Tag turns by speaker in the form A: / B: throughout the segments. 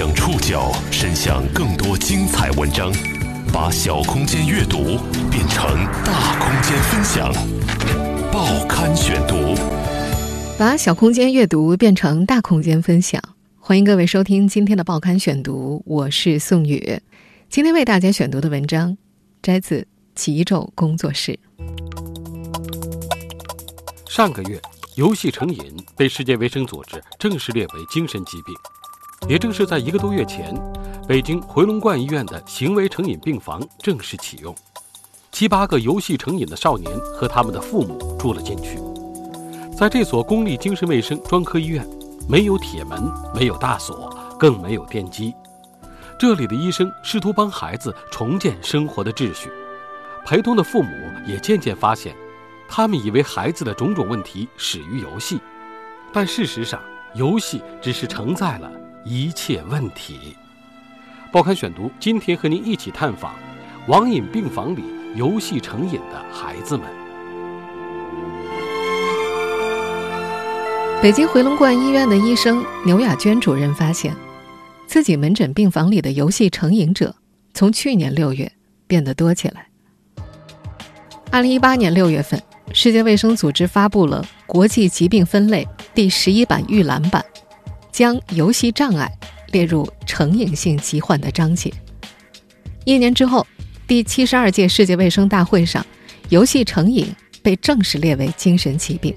A: 将触角伸向更多精彩文章，把小空间阅读变成大空间分享。报刊选读，
B: 把小空间阅读变成大空间分享。欢迎各位收听今天的报刊选读，我是宋宇。今天为大家选读的文章摘自极昼工作室。
C: 上个月，游戏成瘾被世界卫生组织正式列为精神疾病。也正是在一个多月前，北京回龙观医院的行为成瘾病房正式启用，七八个游戏成瘾的少年和他们的父母住了进去。在这所公立精神卫生专科医院，没有铁门，没有大锁，更没有电机。这里的医生试图帮孩子重建生活的秩序，陪同的父母也渐渐发现，他们以为孩子的种种问题始于游戏，但事实上，游戏只是承载了。一切问题。报刊选读，今天和您一起探访网瘾病房里游戏成瘾的孩子们。
B: 北京回龙观医院的医生牛雅娟主任发现，自己门诊病房里的游戏成瘾者从去年六月变得多起来。二零一八年六月份，世界卫生组织发布了国际疾病分类第十一版预览版。将游戏障碍列入成瘾性疾患的章节。一年之后，第七十二届世界卫生大会上，游戏成瘾被正式列为精神疾病。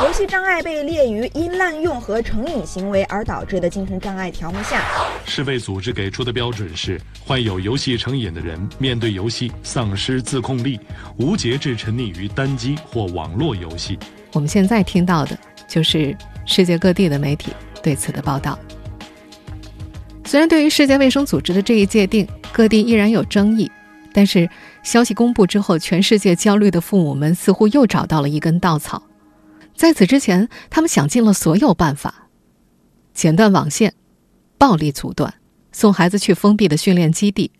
D: 游戏障碍被列于因滥用和成瘾行为而导致的精神障碍条目下。
E: 世卫组织给出的标准是：患有游戏成瘾的人面对游戏丧失自控力，无节制沉溺于单机或网络游戏。
B: 我们现在听到的就是世界各地的媒体对此的报道。虽然对于世界卫生组织的这一界定，各地依然有争议，但是消息公布之后，全世界焦虑的父母们似乎又找到了一根稻草。在此之前，他们想尽了所有办法，剪断网线，暴力阻断，送孩子去封闭的训练基地。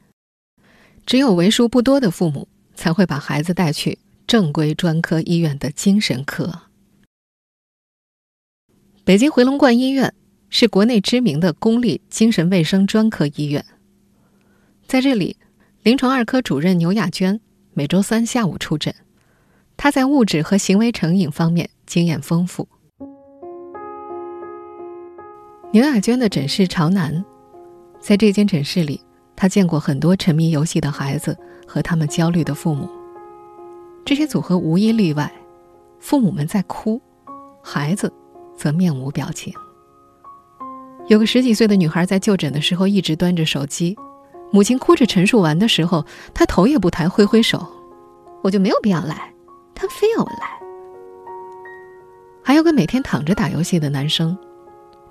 B: 只有为数不多的父母才会把孩子带去正规专科医院的精神科。北京回龙观医院是国内知名的公立精神卫生专科医院，在这里，临床二科主任牛雅娟每周三下午出诊。她在物质和行为成瘾方面。经验丰富。牛雅娟的诊室朝南，在这间诊室里，她见过很多沉迷游戏的孩子和他们焦虑的父母。这些组合无一例外，父母们在哭，孩子则面无表情。有个十几岁的女孩在就诊的时候一直端着手机，母亲哭着陈述完的时候，她头也不抬，挥挥手：“我就没有必要来，他非要我来。”还有个每天躺着打游戏的男生，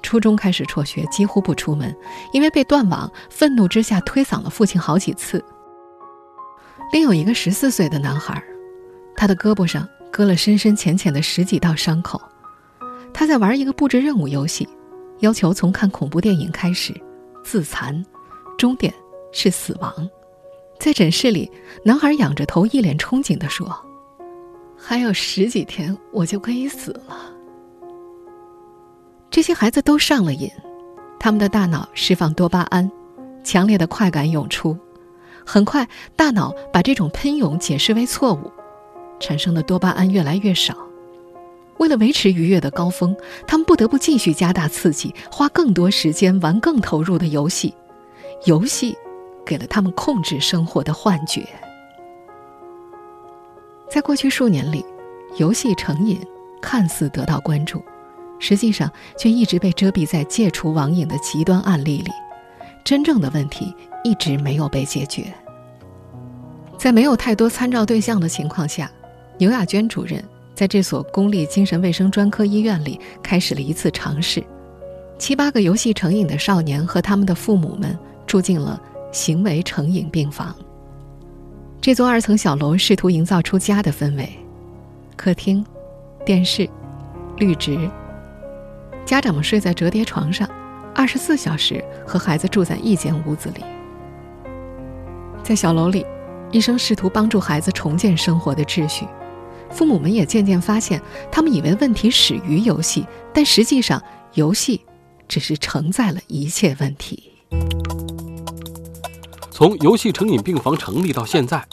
B: 初中开始辍学，几乎不出门，因为被断网，愤怒之下推搡了父亲好几次。另有一个十四岁的男孩，他的胳膊上割了深深浅浅的十几道伤口，他在玩一个布置任务游戏，要求从看恐怖电影开始，自残，终点是死亡。在诊室里，男孩仰着头，一脸憧憬地说。还有十几天，我就可以死了。这些孩子都上了瘾，他们的大脑释放多巴胺，强烈的快感涌出。很快，大脑把这种喷涌解释为错误，产生的多巴胺越来越少。为了维持愉悦的高峰，他们不得不继续加大刺激，花更多时间玩更投入的游戏。游戏给了他们控制生活的幻觉。在过去数年里，游戏成瘾看似得到关注，实际上却一直被遮蔽在戒除网瘾的极端案例里。真正的问题一直没有被解决。在没有太多参照对象的情况下，牛亚娟主任在这所公立精神卫生专科医院里开始了一次尝试：七八个游戏成瘾的少年和他们的父母们住进了行为成瘾病房。这座二层小楼试图营造出家的氛围，客厅、电视、绿植。家长们睡在折叠床上，二十四小时和孩子住在一间屋子里。在小楼里，医生试图帮助孩子重建生活的秩序，父母们也渐渐发现，他们以为问题始于游戏，但实际上游戏只是承载了一切问题。
C: 从游戏成瘾病房成立到现在，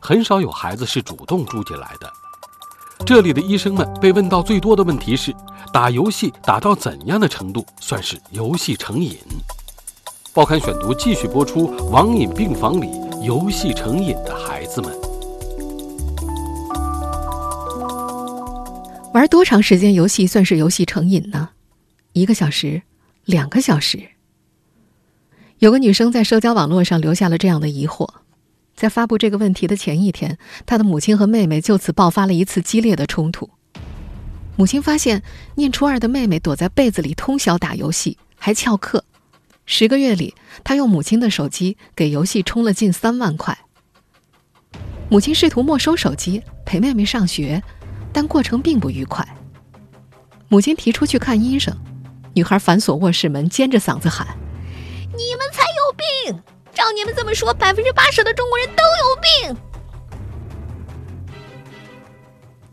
C: 很少有孩子是主动住进来的。这里的医生们被问到最多的问题是：打游戏打到怎样的程度算是游戏成瘾？报刊选读继续播出：网瘾病房里游戏成瘾的孩子们。
B: 玩多长时间游戏算是游戏成瘾呢？一个小时，两个小时。有个女生在社交网络上留下了这样的疑惑，在发布这个问题的前一天，她的母亲和妹妹就此爆发了一次激烈的冲突。母亲发现念初二的妹妹躲在被子里通宵打游戏，还翘课。十个月里，她用母亲的手机给游戏充了近三万块。母亲试图没收手机陪妹妹上学。但过程并不愉快。母亲提出去看医生，女孩反锁卧室门，尖着嗓子喊：“
F: 你们才有病！照你们这么说，百分之八十的中国人都有病。”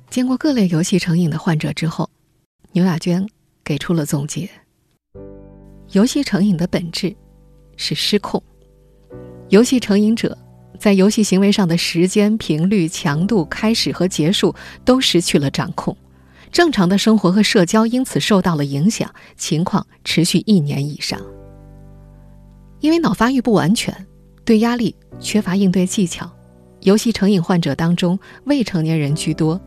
B: 见过各类游戏成瘾的患者之后，牛雅娟给出了总结：游戏成瘾的本质是失控，游戏成瘾者。在游戏行为上的时间、频率、强度、开始和结束都失去了掌控，正常的生活和社交因此受到了影响，情况持续一年以上。因为脑发育不完全，对压力缺乏应对技巧，游戏成瘾患者当中未成年人居多，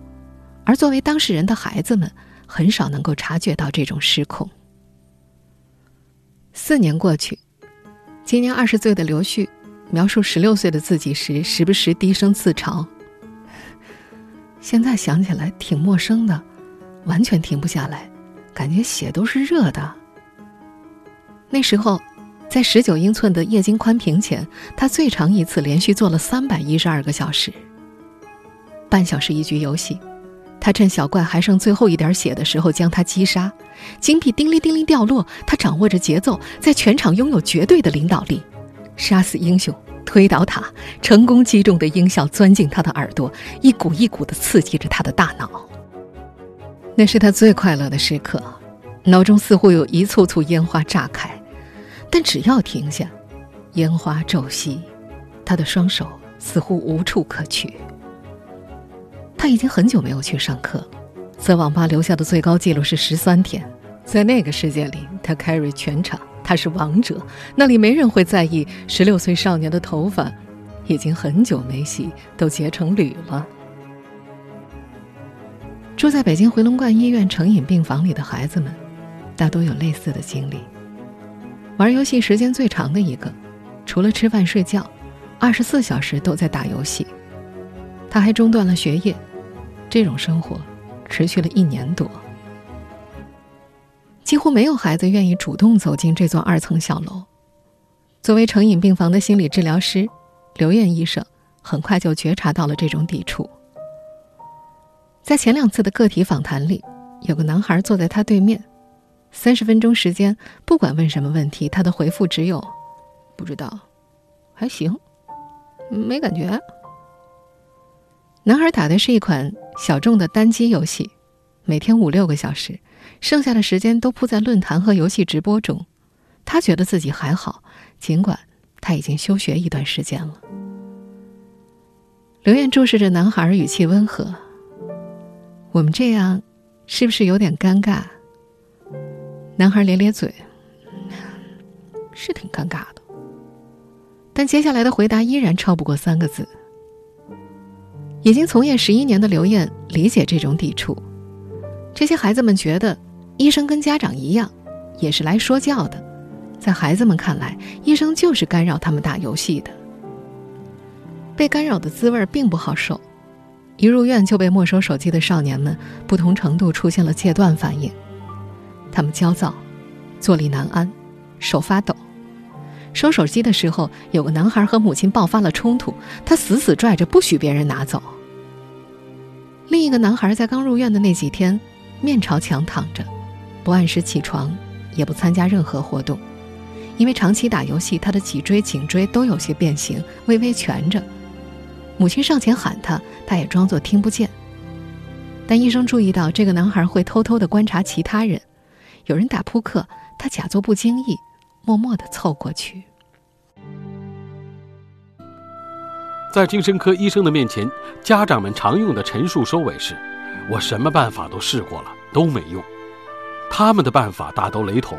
B: 而作为当事人的孩子们很少能够察觉到这种失控。四年过去，今年二十岁的刘旭。描述十六岁的自己时，时不时低声自嘲。现在想起来挺陌生的，完全停不下来，感觉血都是热的。那时候，在十九英寸的液晶宽屏前，他最长一次连续做了三百一十二个小时。半小时一局游戏，他趁小怪还剩最后一点血的时候将他击杀，金币叮铃叮铃掉落，他掌握着节奏，在全场拥有绝对的领导力。杀死英雄，推倒塔，成功击中的音效钻进他的耳朵，一股一股的刺激着他的大脑。那是他最快乐的时刻，脑中似乎有一簇簇烟花炸开，但只要停下，烟花骤熄，他的双手似乎无处可去。他已经很久没有去上课，在网吧留下的最高记录是十三天，在那个世界里，他 carry 全场。他是王者，那里没人会在意十六岁少年的头发已经很久没洗，都结成缕了。住在北京回龙观医院成瘾病房里的孩子们，大多有类似的经历。玩游戏时间最长的一个，除了吃饭睡觉，二十四小时都在打游戏。他还中断了学业，这种生活持续了一年多。几乎没有孩子愿意主动走进这座二层小楼。作为成瘾病房的心理治疗师，刘艳医生很快就觉察到了这种抵触。在前两次的个体访谈里，有个男孩坐在他对面，三十分钟时间，不管问什么问题，他的回复只有“不知道”“还行”“没感觉”。男孩打的是一款小众的单机游戏，每天五六个小时。剩下的时间都扑在论坛和游戏直播中，他觉得自己还好，尽管他已经休学一段时间了。刘艳注视着男孩，语气温和：“我们这样，是不是有点尴尬？”男孩咧咧嘴：“是挺尴尬的。”但接下来的回答依然超不过三个字。已经从业十一年的刘艳理解这种抵触，这些孩子们觉得。医生跟家长一样，也是来说教的。在孩子们看来，医生就是干扰他们打游戏的。被干扰的滋味并不好受。一入院就被没收手机的少年们，不同程度出现了戒断反应。他们焦躁，坐立难安，手发抖。收手机的时候，有个男孩和母亲爆发了冲突，他死死拽着不许别人拿走。另一个男孩在刚入院的那几天，面朝墙躺着。不按时起床，也不参加任何活动，因为长期打游戏，他的脊椎、颈椎都有些变形，微微蜷着。母亲上前喊他，他也装作听不见。但医生注意到这个男孩会偷偷的观察其他人，有人打扑克，他假作不经意，默默的凑过去。
C: 在精神科医生的面前，家长们常用的陈述收尾是：“我什么办法都试过了，都没用。”他们的办法大都雷同：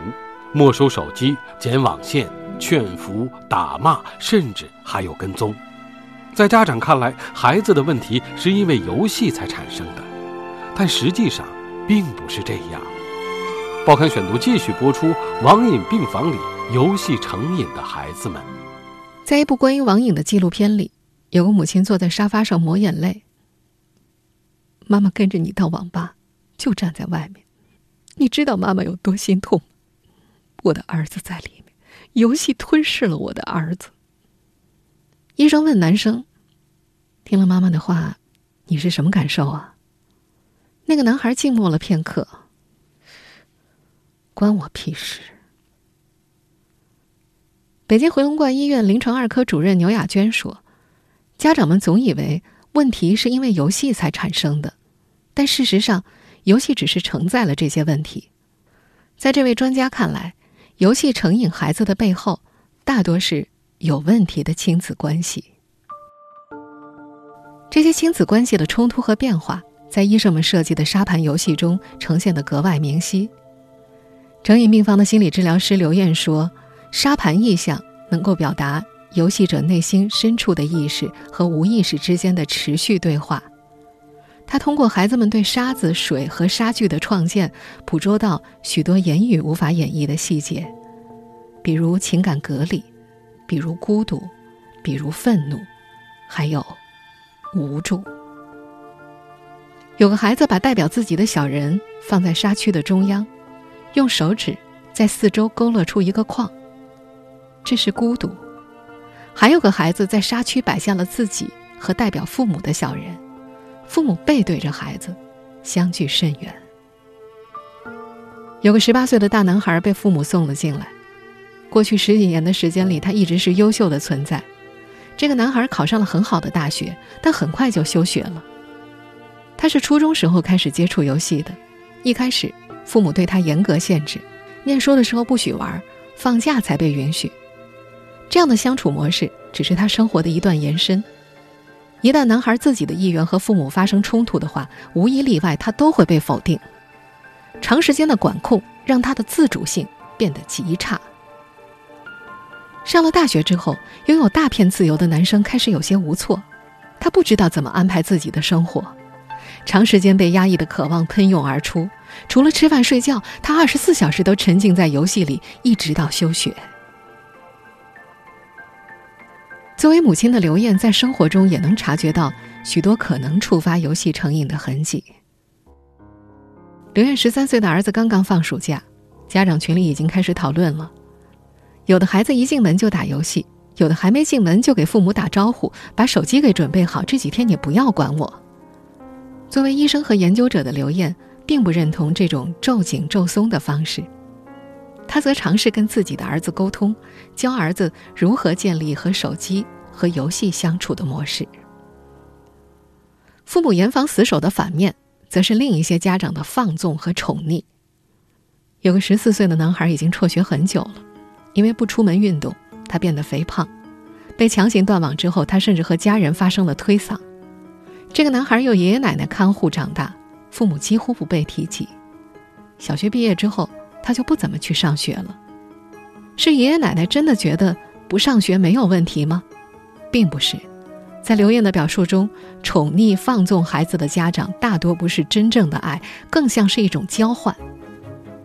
C: 没收手机、剪网线、劝服、打骂，甚至还有跟踪。在家长看来，孩子的问题是因为游戏才产生的，但实际上并不是这样。报刊选读继续播出：网瘾病房里游戏成瘾的孩子们。
B: 在一部关于网瘾的纪录片里。有个母亲坐在沙发上抹眼泪。妈妈跟着你到网吧，就站在外面。你知道妈妈有多心痛？我的儿子在里面，游戏吞噬了我的儿子。医生问男生：“听了妈妈的话，你是什么感受啊？”那个男孩静默了片刻。关我屁事。北京回龙观医院临床二科主任牛雅娟说。家长们总以为问题是因为游戏才产生的，但事实上，游戏只是承载了这些问题。在这位专家看来，游戏成瘾孩子的背后，大多是有问题的亲子关系。这些亲子关系的冲突和变化，在医生们设计的沙盘游戏中呈现得格外明晰。成瘾病房的心理治疗师刘艳说：“沙盘意象能够表达。”游戏者内心深处的意识和无意识之间的持续对话，他通过孩子们对沙子、水和沙具的创建，捕捉到许多言语无法演绎的细节，比如情感隔离，比如孤独，比如愤怒，还有无助。有个孩子把代表自己的小人放在沙区的中央，用手指在四周勾勒出一个框，这是孤独。还有个孩子在沙区摆下了自己和代表父母的小人，父母背对着孩子，相距甚远。有个十八岁的大男孩被父母送了进来，过去十几年的时间里，他一直是优秀的存在。这个男孩考上了很好的大学，但很快就休学了。他是初中时候开始接触游戏的，一开始父母对他严格限制，念书的时候不许玩，放假才被允许。这样的相处模式只是他生活的一段延伸。一旦男孩自己的意愿和父母发生冲突的话，无一例外，他都会被否定。长时间的管控让他的自主性变得极差。上了大学之后，拥有大片自由的男生开始有些无措，他不知道怎么安排自己的生活。长时间被压抑的渴望喷涌而出，除了吃饭睡觉，他二十四小时都沉浸在游戏里，一直到休学。作为母亲的刘艳，在生活中也能察觉到许多可能触发游戏成瘾的痕迹。刘艳十三岁的儿子刚刚放暑假，家长群里已经开始讨论了。有的孩子一进门就打游戏，有的还没进门就给父母打招呼，把手机给准备好，这几天你不要管我。作为医生和研究者的刘艳，并不认同这种骤紧骤松的方式。他则尝试跟自己的儿子沟通，教儿子如何建立和手机和游戏相处的模式。父母严防死守的反面，则是另一些家长的放纵和宠溺。有个十四岁的男孩已经辍学很久了，因为不出门运动，他变得肥胖。被强行断网之后，他甚至和家人发生了推搡。这个男孩由爷爷奶奶看护长大，父母几乎不被提及。小学毕业之后。他就不怎么去上学了，是爷爷奶奶真的觉得不上学没有问题吗？并不是，在刘艳的表述中，宠溺放纵孩子的家长大多不是真正的爱，更像是一种交换。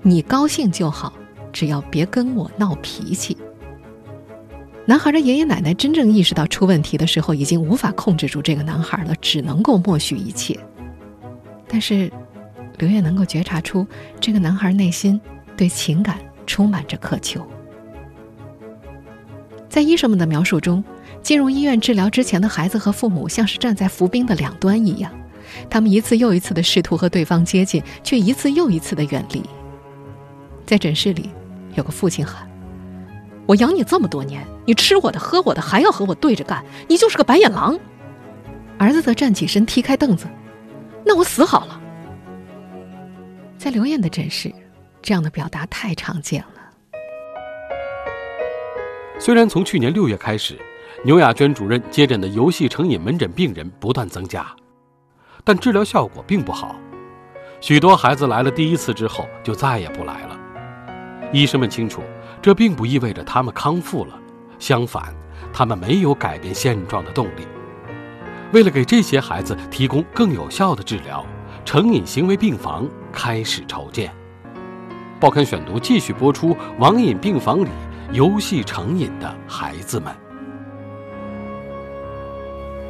B: 你高兴就好，只要别跟我闹脾气。男孩的爷爷奶奶真正意识到出问题的时候，已经无法控制住这个男孩了，只能够默许一切。但是，刘烨能够觉察出这个男孩内心。对情感充满着渴求。在医生们的描述中，进入医院治疗之前的孩子和父母像是站在浮冰的两端一样，他们一次又一次的试图和对方接近，却一次又一次的远离。在诊室里，有个父亲喊：“我养你这么多年，你吃我的喝我的，还要和我对着干，你就是个白眼狼。”儿子则站起身，踢开凳子：“那我死好了，在刘艳的诊室，这样的表达太常见了。
C: 虽然从去年六月开始，牛亚娟主任接诊的游戏成瘾门诊病人不断增加，但治疗效果并不好。许多孩子来了第一次之后就再也不来了。医生们清楚，这并不意味着他们康复了，相反，他们没有改变现状的动力。为了给这些孩子提供更有效的治疗，成瘾行为病房开始筹建。报刊选读继续播出：网瘾病房里。游戏成瘾的孩子们。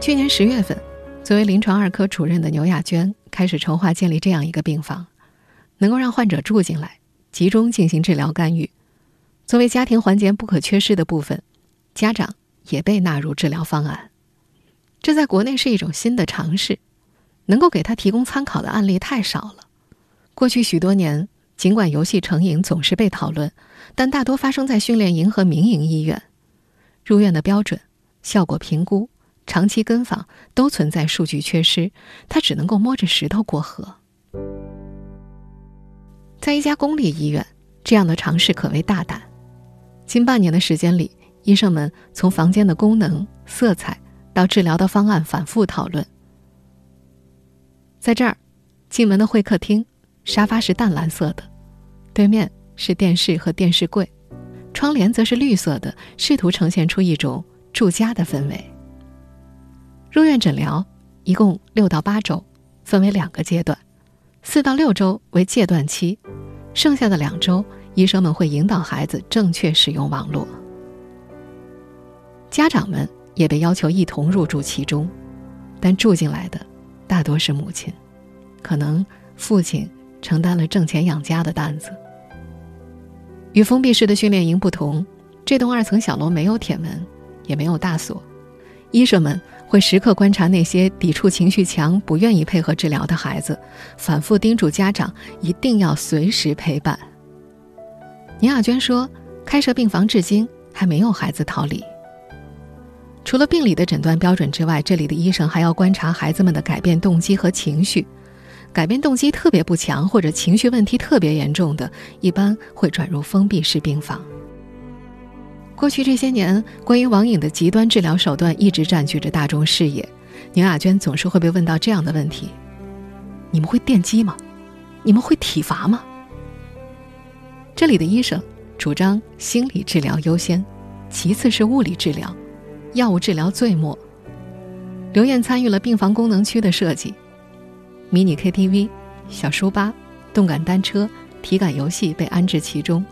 B: 去年十月份，作为临床二科主任的牛亚娟开始筹划建立这样一个病房，能够让患者住进来，集中进行治疗干预。作为家庭环节不可缺失的部分，家长也被纳入治疗方案。这在国内是一种新的尝试，能够给他提供参考的案例太少了。过去许多年。尽管游戏成瘾总是被讨论，但大多发生在训练营和民营医院。入院的标准、效果评估、长期跟访都存在数据缺失，他只能够摸着石头过河。在一家公立医院，这样的尝试可谓大胆。近半年的时间里，医生们从房间的功能、色彩到治疗的方案反复讨论。在这儿，进门的会客厅。沙发是淡蓝色的，对面是电视和电视柜，窗帘则是绿色的，试图呈现出一种住家的氛围。入院诊疗一共六到八周，分为两个阶段，四到六周为戒断期，剩下的两周，医生们会引导孩子正确使用网络。家长们也被要求一同入住其中，但住进来的大多是母亲，可能父亲。承担了挣钱养家的担子。与封闭式的训练营不同，这栋二层小楼没有铁门，也没有大锁。医生们会时刻观察那些抵触情绪强、不愿意配合治疗的孩子，反复叮嘱家长一定要随时陪伴。倪亚娟说：“开设病房至今还没有孩子逃离。除了病理的诊断标准之外，这里的医生还要观察孩子们的改变动机和情绪。”改变动机特别不强，或者情绪问题特别严重的，一般会转入封闭式病房。过去这些年，关于网瘾的极端治疗手段一直占据着大众视野。牛亚娟总是会被问到这样的问题：“你们会电击吗？你们会体罚吗？”这里的医生主张心理治疗优先，其次是物理治疗，药物治疗最末。刘艳参与了病房功能区的设计。迷你 KTV、小书吧、动感单车、体感游戏被安置其中，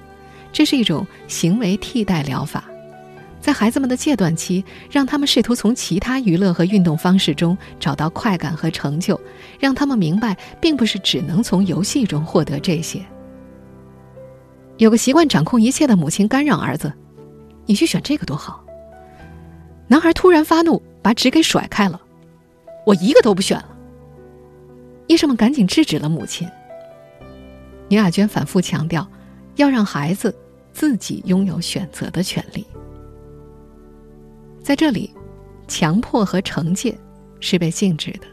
B: 这是一种行为替代疗法，在孩子们的戒断期，让他们试图从其他娱乐和运动方式中找到快感和成就，让他们明白，并不是只能从游戏中获得这些。有个习惯掌控一切的母亲干扰儿子：“你去选这个多好。”男孩突然发怒，把纸给甩开了：“我一个都不选了。”医生们赶紧制止了母亲。倪亚娟反复强调，要让孩子自己拥有选择的权利。在这里，强迫和惩戒是被禁止的。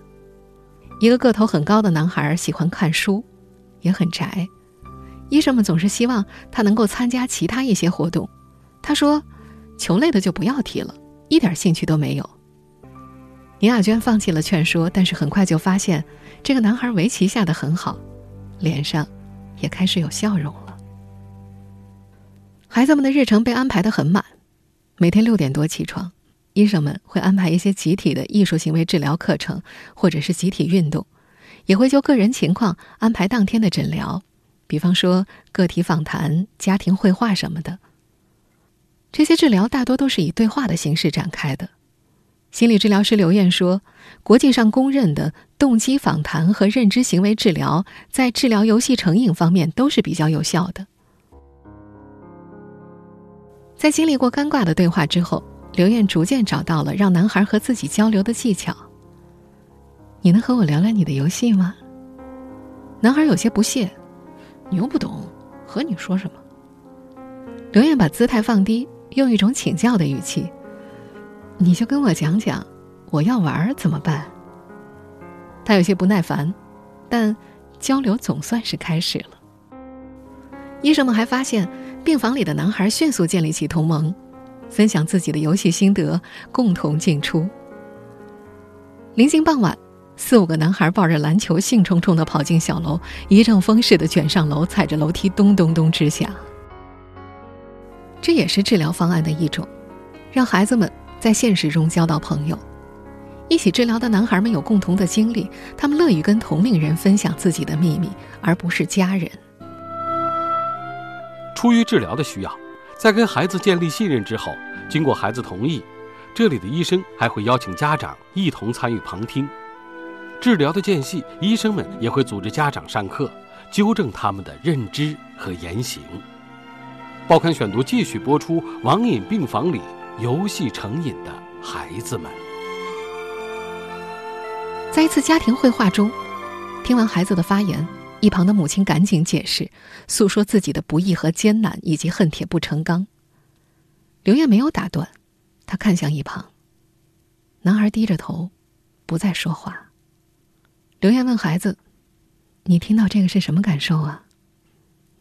B: 一个个头很高的男孩喜欢看书，也很宅。医生们总是希望他能够参加其他一些活动。他说：“球类的就不要提了，一点兴趣都没有。”倪亚娟放弃了劝说，但是很快就发现，这个男孩围棋下的很好，脸上也开始有笑容了。孩子们的日程被安排的很满，每天六点多起床，医生们会安排一些集体的艺术行为治疗课程，或者是集体运动，也会就个人情况安排当天的诊疗，比方说个体访谈、家庭绘画什么的。这些治疗大多都是以对话的形式展开的。心理治疗师刘艳说：“国际上公认的动机访谈和认知行为治疗，在治疗游戏成瘾方面都是比较有效的。”在经历过尴尬的对话之后，刘艳逐渐找到了让男孩和自己交流的技巧。你能和我聊聊你的游戏吗？男孩有些不屑：“你又不懂，和你说什么？”刘艳把姿态放低，用一种请教的语气。你就跟我讲讲，我要玩怎么办？他有些不耐烦，但交流总算是开始了。医生们还发现，病房里的男孩迅速建立起同盟，分享自己的游戏心得，共同进出。临近傍晚，四五个男孩抱着篮球，兴冲冲地跑进小楼，一阵风似的卷上楼，踩着楼梯咚咚咚直响。这也是治疗方案的一种，让孩子们在现实中交到朋友。一起治疗的男孩们有共同的经历，他们乐于跟同龄人分享自己的秘密，而不是家人。
C: 出于治疗的需要，在跟孩子建立信任之后，经过孩子同意。这里的医生还会邀请家长一同参与旁听，治疗的间隙，医生们也会组织家长上课，纠正他们的认知和言行。报刊选读继续播出《网瘾病房里游戏成瘾的孩子们》。
B: 在一次家庭会话中，听完孩子的发言，一旁的母亲赶紧解释，诉说自己的不易和艰难，以及恨铁不成钢。刘烨没有打断。他看向一旁。男孩低着头，不再说话。刘烨问孩子：“你听到这个是什么感受啊？”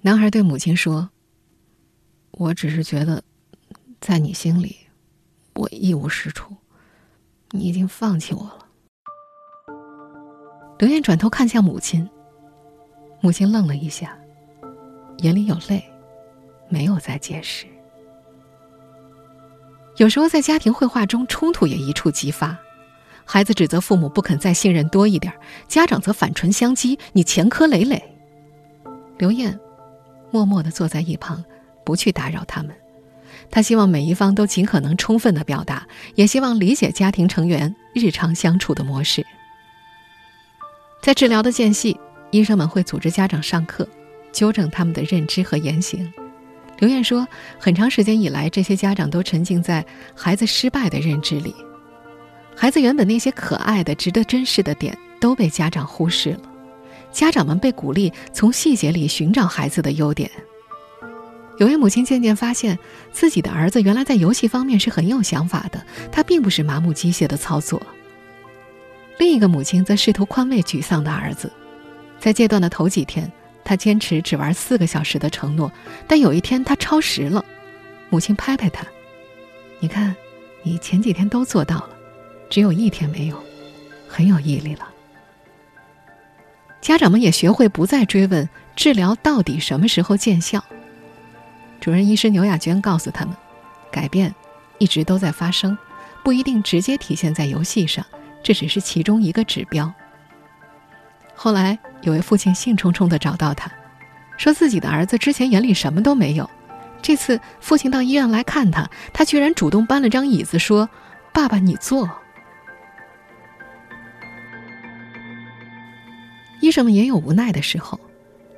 B: 男孩对母亲说：“我只是觉得，在你心里，我一无是处，你已经放弃我了。”刘艳转头看向母亲。母亲愣了一下，眼里有泪，没有再解释。有时候在家庭绘画中，冲突也一触即发。孩子指责父母不肯再信任多一点，家长则反唇相讥：“你前科累累。”刘艳默默的坐在一旁，不去打扰他们。他希望每一方都尽可能充分地表达，也希望理解家庭成员日常相处的模式。在治疗的间隙，医生们会组织家长上课，纠正他们的认知和言行。刘燕说：“很长时间以来，这些家长都沉浸在孩子失败的认知里，孩子原本那些可爱的、值得珍视的点都被家长忽视了。家长们被鼓励从细节里寻找孩子的优点。有位母亲渐渐发现自己的儿子原来在游戏方面是很有想法的，他并不是麻木机械的操作。另一个母亲则试图宽慰沮丧的儿子，在戒断的头几天。”他坚持只玩四个小时的承诺，但有一天他超时了。母亲拍拍他：“你看，你前几天都做到了，只有一天没有，很有毅力了。”家长们也学会不再追问治疗到底什么时候见效。主任医师牛亚娟告诉他们：“改变一直都在发生，不一定直接体现在游戏上，这只是其中一个指标。”后来。有位父亲兴冲冲地找到他，说自己的儿子之前眼里什么都没有，这次父亲到医院来看他，他居然主动搬了张椅子，说：“爸爸，你坐。”医生们也有无奈的时候，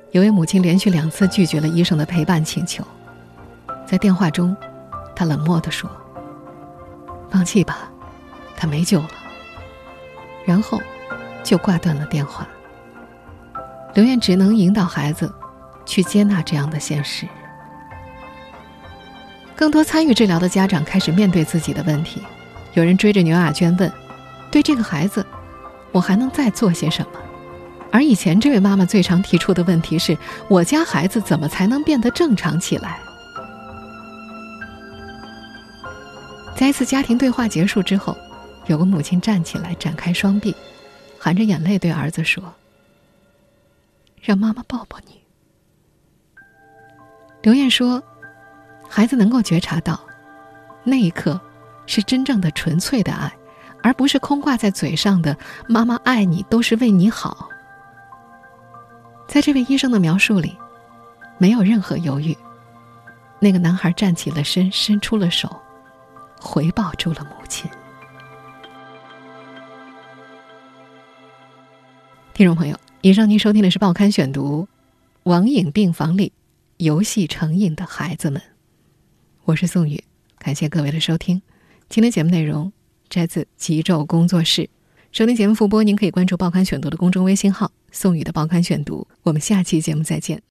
B: 有位母亲连续两次拒绝了医生的陪伴请求，在电话中，他冷漠地说：“放弃吧，他没救了。”然后就挂断了电话。刘艳只能引导孩子去接纳这样的现实。更多参与治疗的家长开始面对自己的问题，有人追着牛雅娟问：“对这个孩子，我还能再做些什么？”而以前这位妈妈最常提出的问题是：“我家孩子怎么才能变得正常起来？”在一次家庭对话结束之后，有个母亲站起来，展开双臂，含着眼泪对儿子说。让妈妈抱抱你。刘燕说：“孩子能够觉察到，那一刻是真正的纯粹的爱，而不是空挂在嘴上的‘妈妈爱你’都是为你好。”在这位医生的描述里，没有任何犹豫。那个男孩站起了身，伸出了手，回报住了母亲。听众朋友。以上您收听的是《报刊选读》，网瘾病房里游戏成瘾的孩子们，我是宋宇，感谢各位的收听。今天节目内容摘自极昼工作室。收听节目复播，您可以关注《报刊选读》的公众微信号“宋宇的报刊选读”。我们下期节目再见。